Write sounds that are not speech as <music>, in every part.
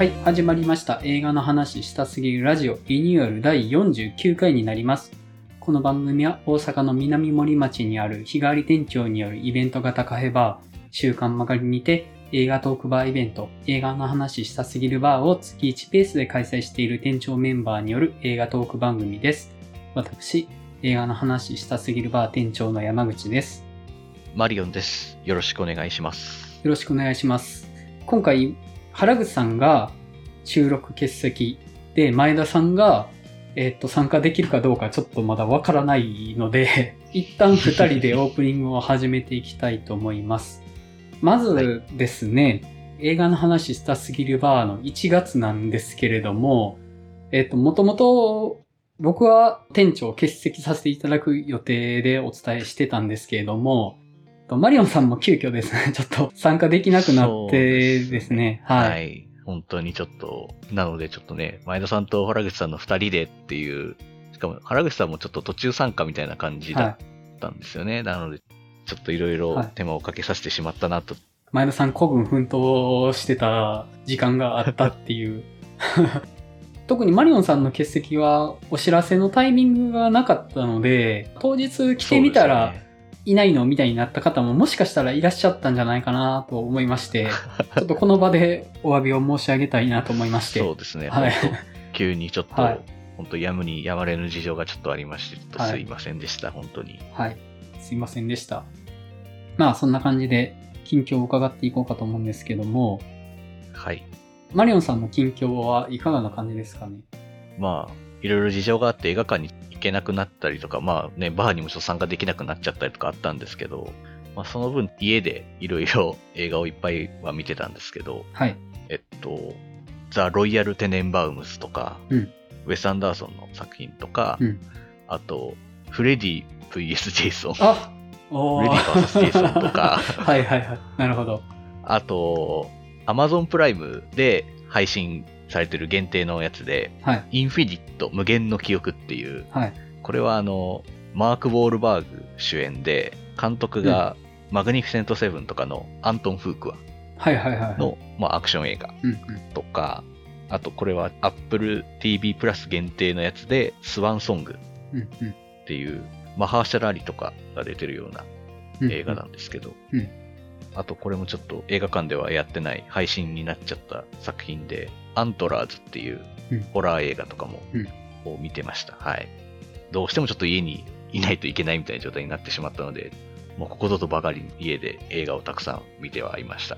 はい、始まりました。映画の話したすぎるラジオリニューアル第49回になります。この番組は大阪の南森町にある日替わり店長によるイベント型カフェバー、週刊曲がりにて映画トークバーイベント、映画の話したすぎるバーを月1ペースで開催している店長メンバーによる映画トーク番組です。私、映画の話したすぎるバー店長の山口です。マリオンです。よろしくお願いします。よろしくお願いします。今回、原口さんが収録欠席で、前田さんが、えっと、参加できるかどうかちょっとまだわからないので、<laughs> 一旦二人でオープニングを始めていきたいと思います。<laughs> まずですね、映画の話したすぎるバーの1月なんですけれども、えっと、もともと僕は店長を欠席させていただく予定でお伝えしてたんですけれども、とマリオンさんも急遽ですね、<laughs> ちょっと参加できなくなってですね、ははい。い。本当にちょっと、なのでちょっとね、前田さんと原口さんの二人でっていう、しかも原口さんもちょっと途中参加みたいな感じだはっい。たんですよね。なので、ちょっといろいろはい手間をかけさせてしまったなと。前田さん古軍奮闘してた時間があったっていう。<laughs> 特にマリオンさんの欠席はお知らせのタイミングがなかったので、当日来てみたらいないの？みたいになった方ももしかしたらいらっしゃったんじゃないかなと思いまして、ちょっとこの場でお詫びを申し上げたいなと思いまして。そうですね。はい急にちょっと、はい本当やむにやまれぬ事情がちょっとありまして、ちょっとはいすいませんでした、本当に。はい。すいませんでした。まあそんな感じで近況を伺っていこうかと思うんですけども、はい。マリオンさんの近況はいかがな感じですかね？まあ、いろいろ事情があって映画館に行けなくなったりとか、まあね、バーにもちょっと参加できなくなっちゃったりとかあったんですけど、まあその分家でいろいろ映画をいっぱいは見てたんですけど、はい。えっと、ザ・ロイヤル・テネンバウムスとか、うん。ウェス・アンダーソンの作品とか、うん。あと、フレディ VS. ジェイソン、フあおー。レディ VS. ジェイソンとか、<laughs> はいはいはい。なるほど。あと、アマゾンプライムで配信されてる限定のやつで、はい。インフィニット無限の記憶っていう、はい。これはあの、マーク・ウォールバーグ主演で、監督がマグニフィセント・セブンとかのアントン・フークアはいはいはいはい。の、まあ、アクション映画うんうん。とか、あとこれは Apple TV プラス限定のやつで、スワンソングうんうんっていう、マハーシャル・アリとかが出てるようなうん。映画なんですけど、うんあとこれもちょっと映画館ではやってない配信になっちゃった作品で、アントラーズっていううんホラー映画とかも、うんを見てました。はい。どうしてもちょっと家にいないといけないみたいな状態になってしまったので、もうここぞとばかりに家で映画をたくさん見てはいました。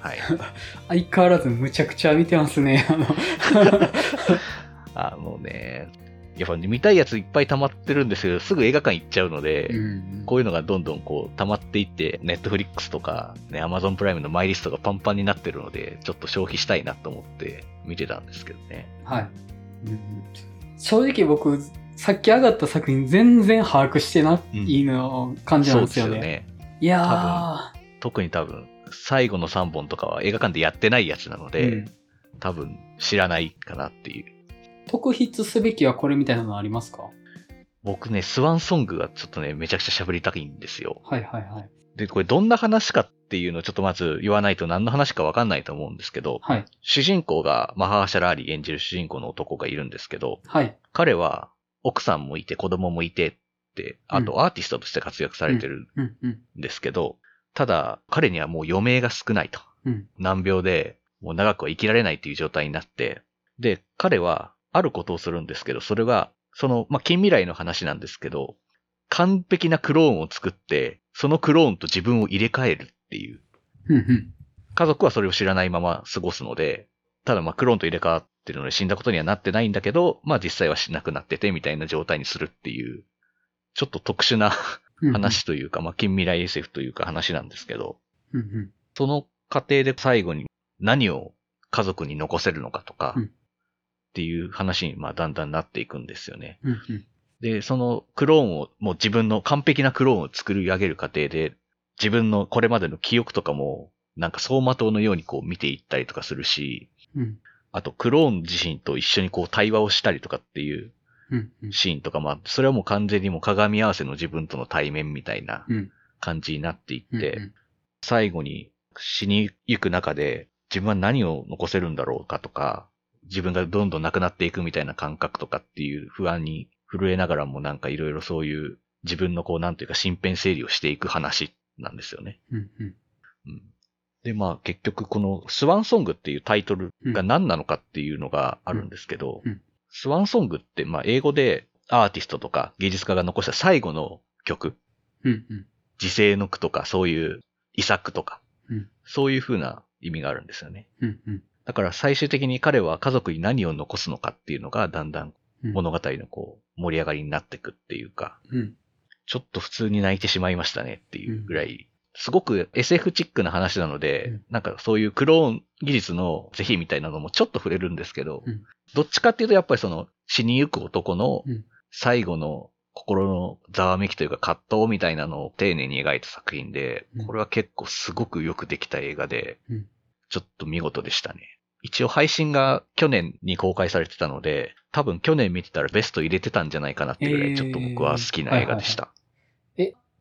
はい。<laughs> 相変わらずむちゃくちゃ見てますね。あの <laughs> あのね、やっぱ見たいやついっぱい溜まってるんですけど、すぐ映画館行っちゃうので、うんこういうのがどんどんこう溜まっていって、ネットフリックスとか、ね、アマゾンプライムのマイリストがパンパンになってるので、ちょっと消費したいなと思って見てたんですけどね。はい。うんうん正直僕、さっき上がった作品全然把握してないの感じなんですよね。そうですよね。いやー。特に多分、最後の3本とかは映画館でやってないやつなので、うん多分知らないかなっていう。特筆すべきはこれみたいなのありますか？僕ね、スワンソングがちょっとね、めちゃくちゃ喋りたいんですよ。はいはいはい。で、これどんな話かっていうのをちょっとまず言わないと何の話かわかんないと思うんですけど、はい。主人公がマハーシャラーリ演じる主人公の男がいるんですけど、はい。彼は奥さんもいて子供もいてって、あとアーティストとして活躍されてる。んですけど、ただ彼にはもう余命が少ないと。うん。難病でもう長くは生きられないっていう状態になって、で、彼はあることをするんですけど、それが、その、まあ、近未来の話なんですけど、完璧なクローンを作って、そのクローンと自分を入れ替えるっていう。うんうん。家族はそれを知らないまま過ごすので、ただまあクローンと入れ替わってるので死んだことにはなってないんだけど、まあ実際はしなくなっててみたいな状態にするっていう、ちょっと特殊な。<laughs> 話というか、まあ近未来 SF というか話なんですけど。その過程で最後に何を家族に残せるのかとか、うんっていう話にまあだんだんなっていくんですよね。うんうん。で、そのクローンを、もう自分の完璧なクローンを作り上げる過程で、自分のこれまでの記憶とかも、なんか走馬灯のようにこう見ていったりとかするし、うんあとクローン自身と一緒にこう対話をしたりとかっていう。シーンとかもあって、それはもう完全にもう鏡合わせの自分との対面みたいなうん感じになっていって、うんうん最後に死にゆく中で自分は何を残せるんだろうかとか、自分がどんどんなくなっていくみたいな感覚とかっていう不安に震えながらもなんかいろいろそういう自分のこうなんていうか身辺整理をしていく話なんですよね。うんうん。うん。で、まあ結局このスワンソングっていうタイトルが何なのかっていうのがあるんですけど、うんうんスワンソングってまあ英語でアーティストとか芸術家が残した最後の曲、うんうん。時世の句とかそういう遺作とか、うんそういう風な意味があるんですよね。うんうん。だから最終的に彼は家族に何を残すのかっていうのがだんだんうん。物語のこう盛り上がりになっていくっていうか、うん。ちょっと普通に泣いてしまいましたねっていうぐらい、すごく SF チックな話なので、うん。なんかそういうクローン技術の是非みたいなのもちょっと触れるんですけど、うん。どっちかっていうとやっぱりその死にゆく男のうん。最後の心のざわめきというか葛藤みたいなのを丁寧に描いた作品でうん、これは結構すごくよくできた映画でうん、ちょっと見事でしたね。一応配信が去年に公開されてたので、多分去年見てたらベスト入れてたんじゃないかなっていうぐらい、えーちょっと僕は好きな映画でした。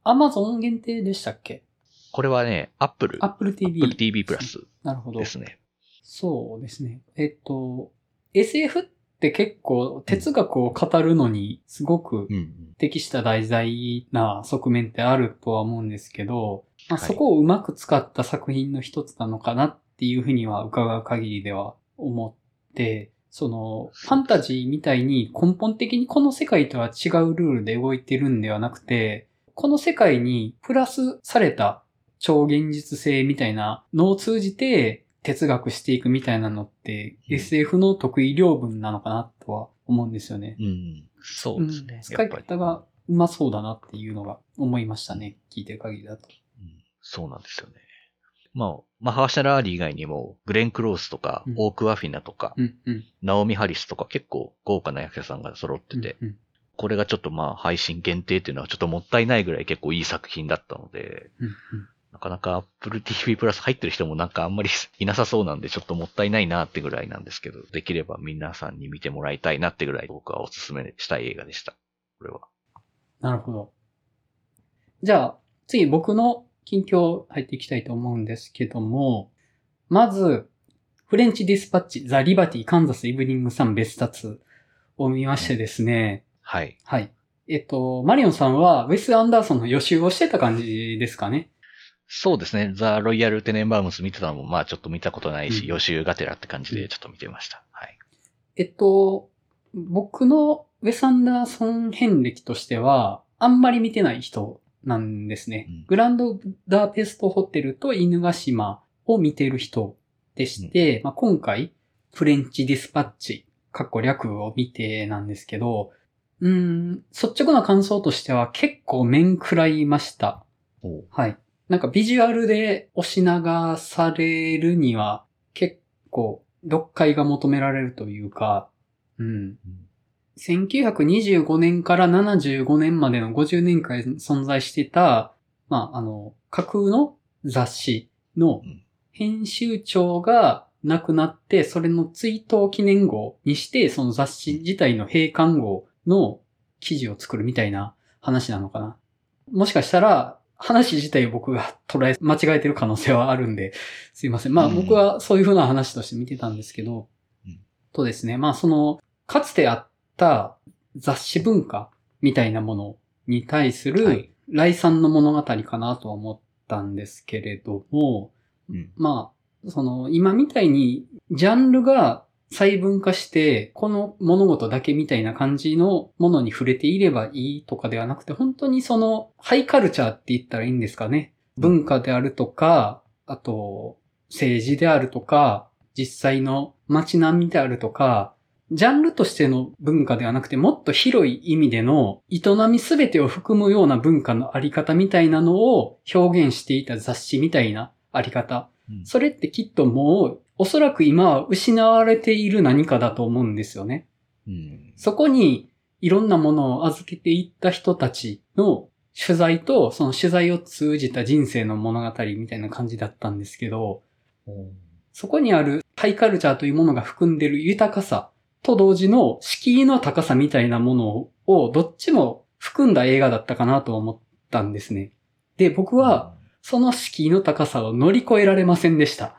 アマゾン限定でしたっけ？これはね、?Apple ッ TV。プル TV プラスなるほどで。すね。そうですね。えっと、SF って結構哲学を語るのにすごくうん。適した題材な側面ってあるとは思うんですけど、まあ、はいそこをうまく使った作品の一つなのかなっていうふうには伺う限りでは思って、その、ファンタジーみたいに根本的にこの世界とは違うルールで動いてるんではなくて、この世界にプラスされた超現実性みたいなのを通じて哲学していくみたいなのって、うん SF の得意領分なのかなとは思うんですよね。うん。そうですねん。使い。方がうまそうだなっていうのが思いましたね。聞いてる限りだと。うんそうなんですよね。まあ、マハーシャラーリー以外にも、グレン・クロースとか、うんオーク・アフィナとか、うん、うん。ナオミ・ハリスとか結構豪華な役者さんが揃ってて、うん、これがちょっとまあ配信限定っていうのはちょっともったいないぐらい結構いい作品だったので、うん、うん。なかなか Apple TV プラス入ってる人もなんかあんまりいなさそうなんでちょっともったいないなってぐらいなんですけど、できれば皆さんに見てもらいたいなってぐらい僕はおすすめしたい映画でした。これは。なるほど。じゃあ、次僕の近況入っていきたいと思うんですけども、まず、フレンチディスパッチ、ザ・リバティ、カンザス・イブニング・サン・ベスタツを見ましてですね、はい。はい。えっと、マリオンさんはウェス・アンダーソンの予習をしてた感じですかね？そうですね。ザ・ロイヤル・テネンバウムス見てたのもまあちょっと見たことないし、うん予習がてらって感じでちょっと見てました。はい。えっと、僕のウェス・アンダーソン遍歴としては、あんまり見てない人なんですね。うんグランドダーペストホテルと犬ヶ島を見てる人でして、まあ、今回、フレンチディスパッチ、かっこ略を見てなんですけど、うーん、率直な感想としては結構面食らいました。はい。なんかビジュアルで押し流されるには結構読解が求められるというか、うん。1925年から75年までの50年間存在してた、まあ、あの、架空の雑誌のうん編集長が亡くなって、それの追悼記念号にして、その雑誌自体の閉館号の記事を作るみたいな話なのかな。もしかしたら、話自体を僕が捉え、間違えてる可能性はあるんで、すいません。まあうん僕はそういう風な話として見てたんですけど、うんとですね、まあその、かつてあった雑誌文化みたいなものに対すはるい来賛の物語かなとは思ったんですけれども、うん。まあ、その、今みたいに、ジャンルが細分化して、この物事だけみたいな感じのものに触れていればいいとかではなくて、本当にその、ハイカルチャーって言ったらいいんですかね。文化であるとか、あと、政治であるとか、実際の街並みであるとか、ジャンルとしての文化ではなくて、もっと広い意味での営みすべてを含むような文化のあり方みたいなのを表現していた雑誌みたいなあり方。うんそれってきっともう、おそらく今は失われている何かだと思うんですよね。うん。そこにいろんなものを預けていった人たちの取材と、その取材を通じた人生の物語みたいな感じだったんですけど、そこにあるハイカルチャーというものが含んでいる豊かさと同時の敷居の高さみたいなものをどっちも含んだ映画だったかなと思ったんですね。で、僕は、その敷居の高さを乗り越えられませんでした。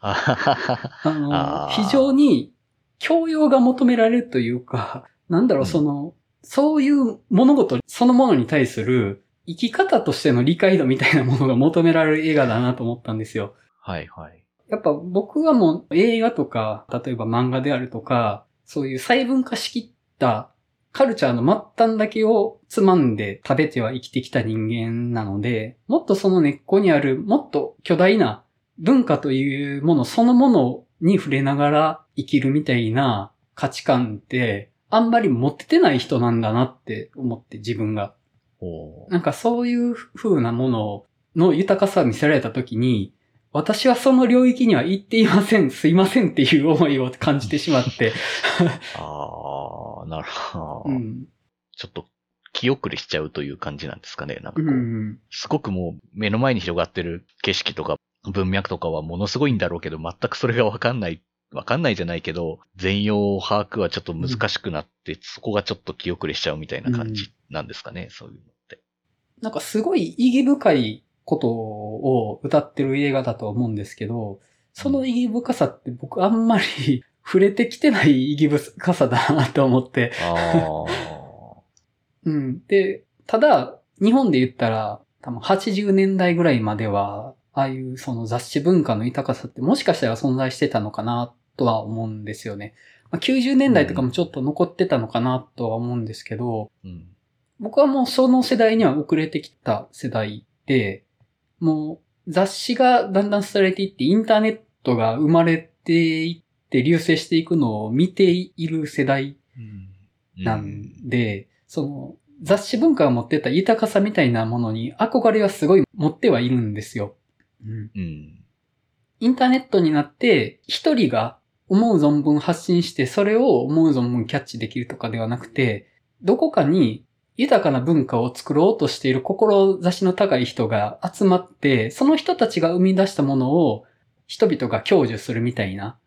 あの、非常に教養が求められるというか、なんだろう、うんその、そういう物事そのものに対する生き方としての理解度みたいなものが求められる映画だなと思ったんですよ。はいはい。やっぱ僕はもう映画とか、例えば漫画であるとか、そういう細分化しきったカルチャーの末端だけをつまんで食べては生きてきた人間なので、もっとその根っこにあるもっと巨大な文化というものそのものに触れながら生きるみたいな価値観ってあんまり持っててない人なんだなって思って自分が。なんかそういう風なものの豊かさを見せられたときに、私はその領域には行っていません、すいませんっていう思いを感じてしまって、<laughs> ああ、なるほど。うん。ちょっと気遅れしちゃうという感じなんですかね。なんかうこう、ん。すごくもう目の前に広がってる景色とか文脈とかはものすごいんだろうけど、全くそれがわかんない、わかんないじゃないけど、全容把握はちょっと難しくなって、そこがちょっと気遅れしちゃうみたいな感じなんですかね、そういうのって。なんかすごい意義深いことを歌ってる映画だと思うんですけど、その意義深さって僕あんまり触れてきてない意義深さだなと思って、あうん。で、ただ、日本で言ったら、多分80年代ぐらいまでは、ああいうその雑誌文化の豊かさってもしかしたら存在してたのかなとは思うんですよね。まあ、90年代とかもちょっと残ってたのかなとは思うんですけど、あ、うん。僕はもうその世代には遅れてきた世代で、もう雑誌がだんだん廃れていってインターネットが生まれていって流星していくのを見ている世代なんで、その雑誌文化が持ってた豊かさみたいなものに憧れはすごい持ってはいるんですよ。うん、うん。インターネットになって一人が思う存分発信してそれを思う存分キャッチできるとかではなくて、どこかに豊かな文化を作ろうとしている志の高い人が集まって、その人たちが生み出したものを人々が享受するみたいな。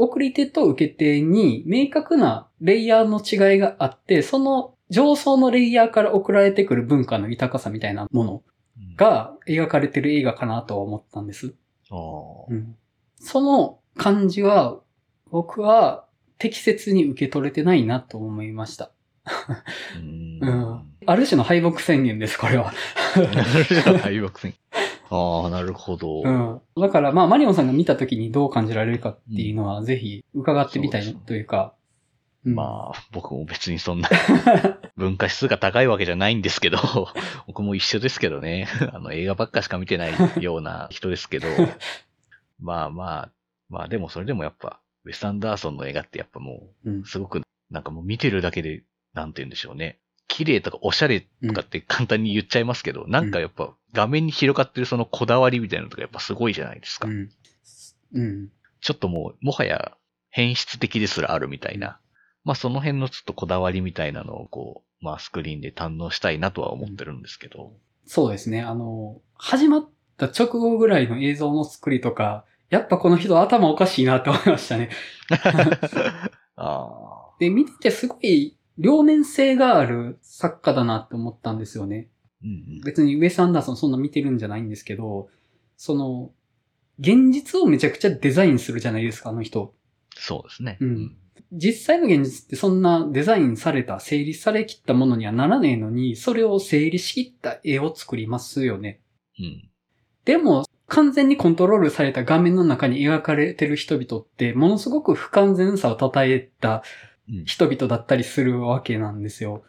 送り手と受け手に明確なレイヤーの違いがあって、その上層のレイヤーから送られてくる文化の豊かさみたいなものうん、が描かれてる映画かなとは思ったんです。うんその感じは僕は適切に受け取れてないなと思いました。うんうん。ある種の敗北宣言です、これは。敗北戦。ああ、なるほど。うん。だからまあマリオンさんが見た時にどう感じられるかっていうのはぜひ伺ってみたいというか。うんまあ、僕も別にそんな文化指数が高いわけじゃないんですけど、<laughs> 僕も一緒ですけどね。<laughs> あの、映画ばっかしか見てないような人ですけど、まあまあ、まあでもそれでもやっぱ、ウェス・アンダーソンの映画ってやっぱもうんう、すごく、なんかもう見てるだけで、なんて言うんでしょうね。綺麗とかおしゃれとかって簡単に言っちゃいますけど、なんかやっぱ画面に広がってるそのこだわりみたいなのとかやっぱすごいじゃないですか。うん。うん。ちょっともう、もはや変質的ですらあるみたいな。まあその辺のちょっとこだわりみたいなのをこう、まあスクリーンで堪能したいなとは思ってるんですけど。そうですね。あの、始まった直後ぐらいの映像の作りとか、やっぱこの人頭おかしいなって思いましたね。<laughs> あで、見ててすごい両面性がある作家だなって思ったんですよね。ーうんうん。別にウェス・アンダーソンそんな見てるんじゃないんですけど、その、現実をめちゃくちゃデザインするじゃないですか、あの人。そうですね。うん実際の現実ってそんなデザインされた、整理されきったものにはならねえのに、それを整理しきった絵を作りますよね。うん。でも、完全にコントロールされた画面の中に描かれてる人々って、ものすごく不完全さを称えたうん。人々だったりするわけなんですよ。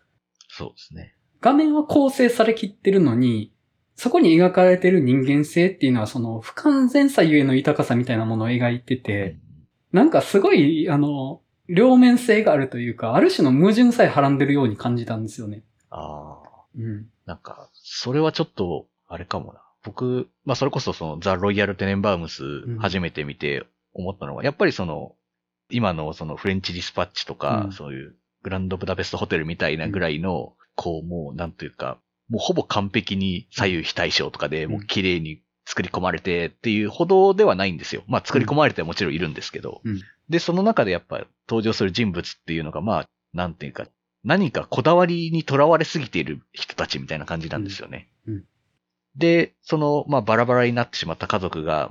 そうですね。画面は構成されきってるのに、そこに描かれてる人間性っていうのはその不完全さゆえの豊かさみたいなものを描いてて、なんかすごい、あの、両面性があるというか、ある種の矛盾さえはらんでるように感じたんですよね。ああ。うん。なんか、それはちょっと、あれかもな。僕、まあそれこそそのザ・ロイヤル・テネンバウムスん初めて見て思ったのは、やっぱりその、今のそのフレンチ・ディスパッチとか、うん。そういうグランドブダペストホテルみたいなぐらいの、こうもうなんというか、もうほぼ完璧に左右非対称とかで、うん。もう綺麗に作り込まれてっていうほどではないんですよ。まあ作り込まれてはもちろんいるんですけど。うん。で、その中でやっぱ登場する人物っていうのが、まあ、なんていうか、何かこだわりにとらわれすぎている人たちみたいな感じなんですよね。うん。うん。で、その、まあ、バラバラになってしまった家族が、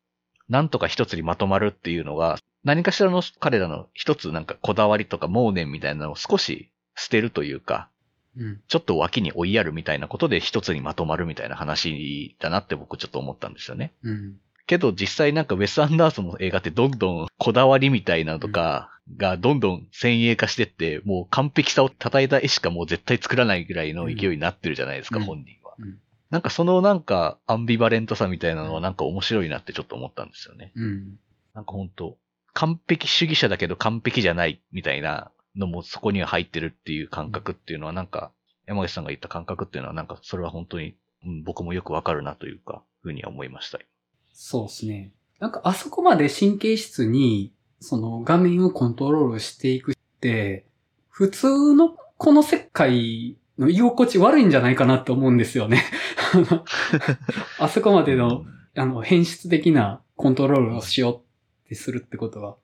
なんとか一つにまとまるっていうのが、何かしらの彼らの一つなんかこだわりとか盲念みたいなのを少し捨てるというか、うん。ちょっと脇に追いやるみたいなことで一つにまとまるみたいな話だなって僕ちょっと思ったんですよね。うん。けど実際なんかウェス・アンダーソンの映画ってどんどんこだわりみたいなのとかがどんどん先鋭化してって、もう完璧さを叩いた絵しかもう絶対作らないぐらいの勢いになってるじゃないですか、うん本人は。うんなんかそのなんかアンビバレントさみたいなのはなんか面白いなってちょっと思ったんですよね。うん。なんか本当完璧主義者だけど完璧じゃないみたいなのもそこには入ってるっていう感覚っていうのはなんか、山口さんが言った感覚っていうのはなんかそれは本当に、うん僕もよくわかるなというか、ふうには思いました。そうですね。なんかあそこまで神経質に、その画面をコントロールしていくって、普通のこの世界の居心地悪いんじゃないかなって思うんですよね。<laughs> あそこまでの、あの、変質的なコントロールをしようってするってことは。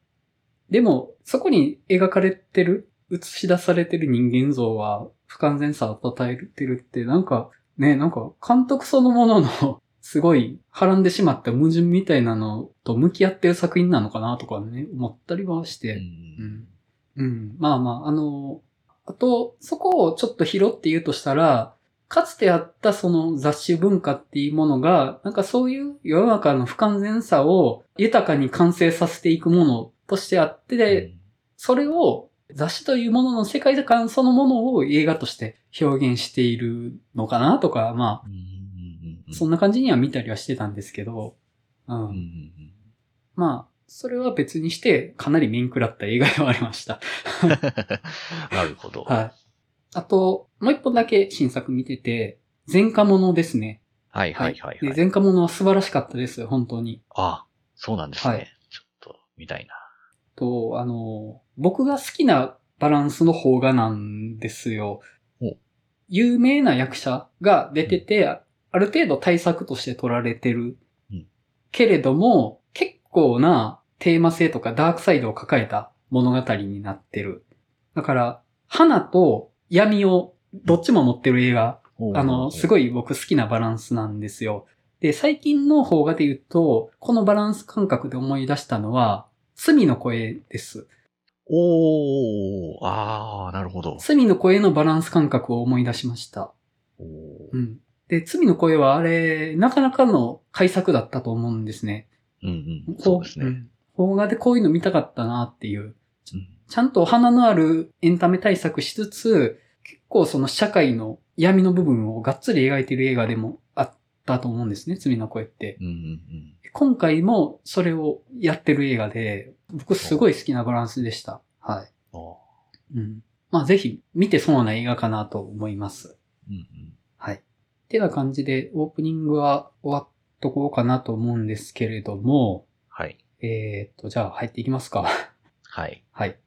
でも、そこに描かれてる、映し出されてる人間像は不完全さを与えてるって、なんか、ね、なんか、監督そのものの、<laughs> すごい、はらんでしまった矛盾みたいなのと向き合ってる作品なのかなとかね、思ったりはしうて。んうん。うん。まあまあ、あの、あと、そこをちょっと拾って言うとしたら、かつてあったその雑誌文化っていうものが、なんかそういう世の中の不完全さを豊かに完成させていくものとしてあって、それを雑誌というものの世界観そのものを映画として表現しているのかなとか、まうんうんうんうあ、んそんな感じには見たりはしてたんですけど、うん。うんうんうんまあ、それは別にして、かなり面食らった映画ではありました。<laughs> なるほど。はい。あと、もう一本だけ新作見てて、前科者ですね。はいはいはいはい。で前科者は素晴らしかったです、本当に。あ、そうなんですね。はいちょっと、見たいな。と、あの、僕が好きなバランスの邦画なんですよお。有名な役者が出てて、ある程度対策として取られてる。うんけれども、結構なテーマ性とかダークサイドを抱えた物語になってる。だから、花と闇をどっちも持ってる映画あの、すい。ごい僕好きなバランスなんですよ。で、最近の邦画で言うと、このバランス感覚で思い出したのは、罪の声です。おー、あー、なるほど。罪の声のバランス感覚を思い出しました。うん。で、罪の声はあれ、なかなかの改作だったと思うんですね。うんうん。そうですね。ん邦画でこういうの見たかったなっていう。うんちゃんと花のあるエンタメ対策しつつ、結構その社会の闇の部分をがっつり描いてる映画でもあったと思うんですね、罪の声って。うんうん今回もそれをやってる映画で、僕すごい好きなバランスでした。はい。うん。まあぜひ見てそうな映画かなと思います。ーうんうん。はい。ってな感じでオープニングは終わっとこうかなと思うんですけれども、はい。えーっと、じゃあ入っていきますか。はい。はい。